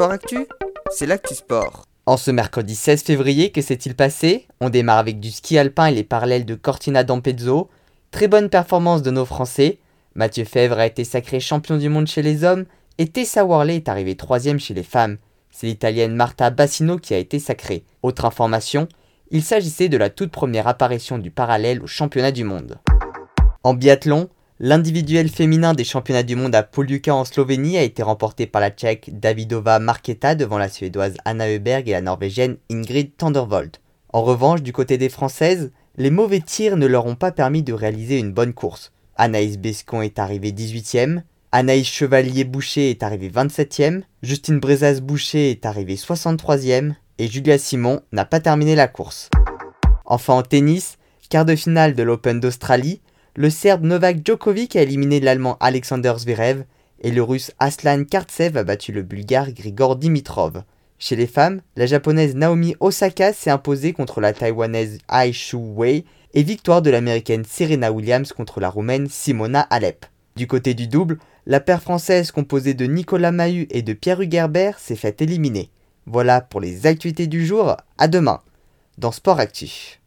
Sport Actu, c'est l'actu sport. En ce mercredi 16 février, que s'est-il passé? On démarre avec du ski alpin et les parallèles de Cortina d'Ampezzo. Très bonne performance de nos Français. Mathieu Fèvre a été sacré champion du monde chez les hommes et Tessa Worley est arrivée troisième chez les femmes. C'est l'italienne Marta Bassino qui a été sacrée. Autre information, il s'agissait de la toute première apparition du parallèle au championnat du monde. En biathlon, L'individuel féminin des championnats du monde à Poljuka en Slovénie a été remporté par la tchèque Davidova Marketa devant la suédoise Anna Heuberg et la norvégienne Ingrid Thundervold. En revanche, du côté des françaises, les mauvais tirs ne leur ont pas permis de réaliser une bonne course. Anaïs Bescon est arrivée 18ème, Anaïs Chevalier-Boucher est arrivée 27ème, Justine Brezas-Boucher est arrivée 63ème et Julia Simon n'a pas terminé la course. Enfin en tennis, quart de finale de l'Open d'Australie, le Serbe Novak Djokovic a éliminé l'Allemand Alexander Zverev et le Russe Aslan Kartsev a battu le Bulgare Grigor Dimitrov. Chez les femmes, la Japonaise Naomi Osaka s'est imposée contre la Taïwanaise Ai Shu Wei et victoire de l'Américaine Serena Williams contre la Roumaine Simona Alep. Du côté du double, la paire française composée de Nicolas Mahut et de Pierre Hugerbert s'est fait éliminer. Voilà pour les actualités du jour, à demain dans Sport Actif.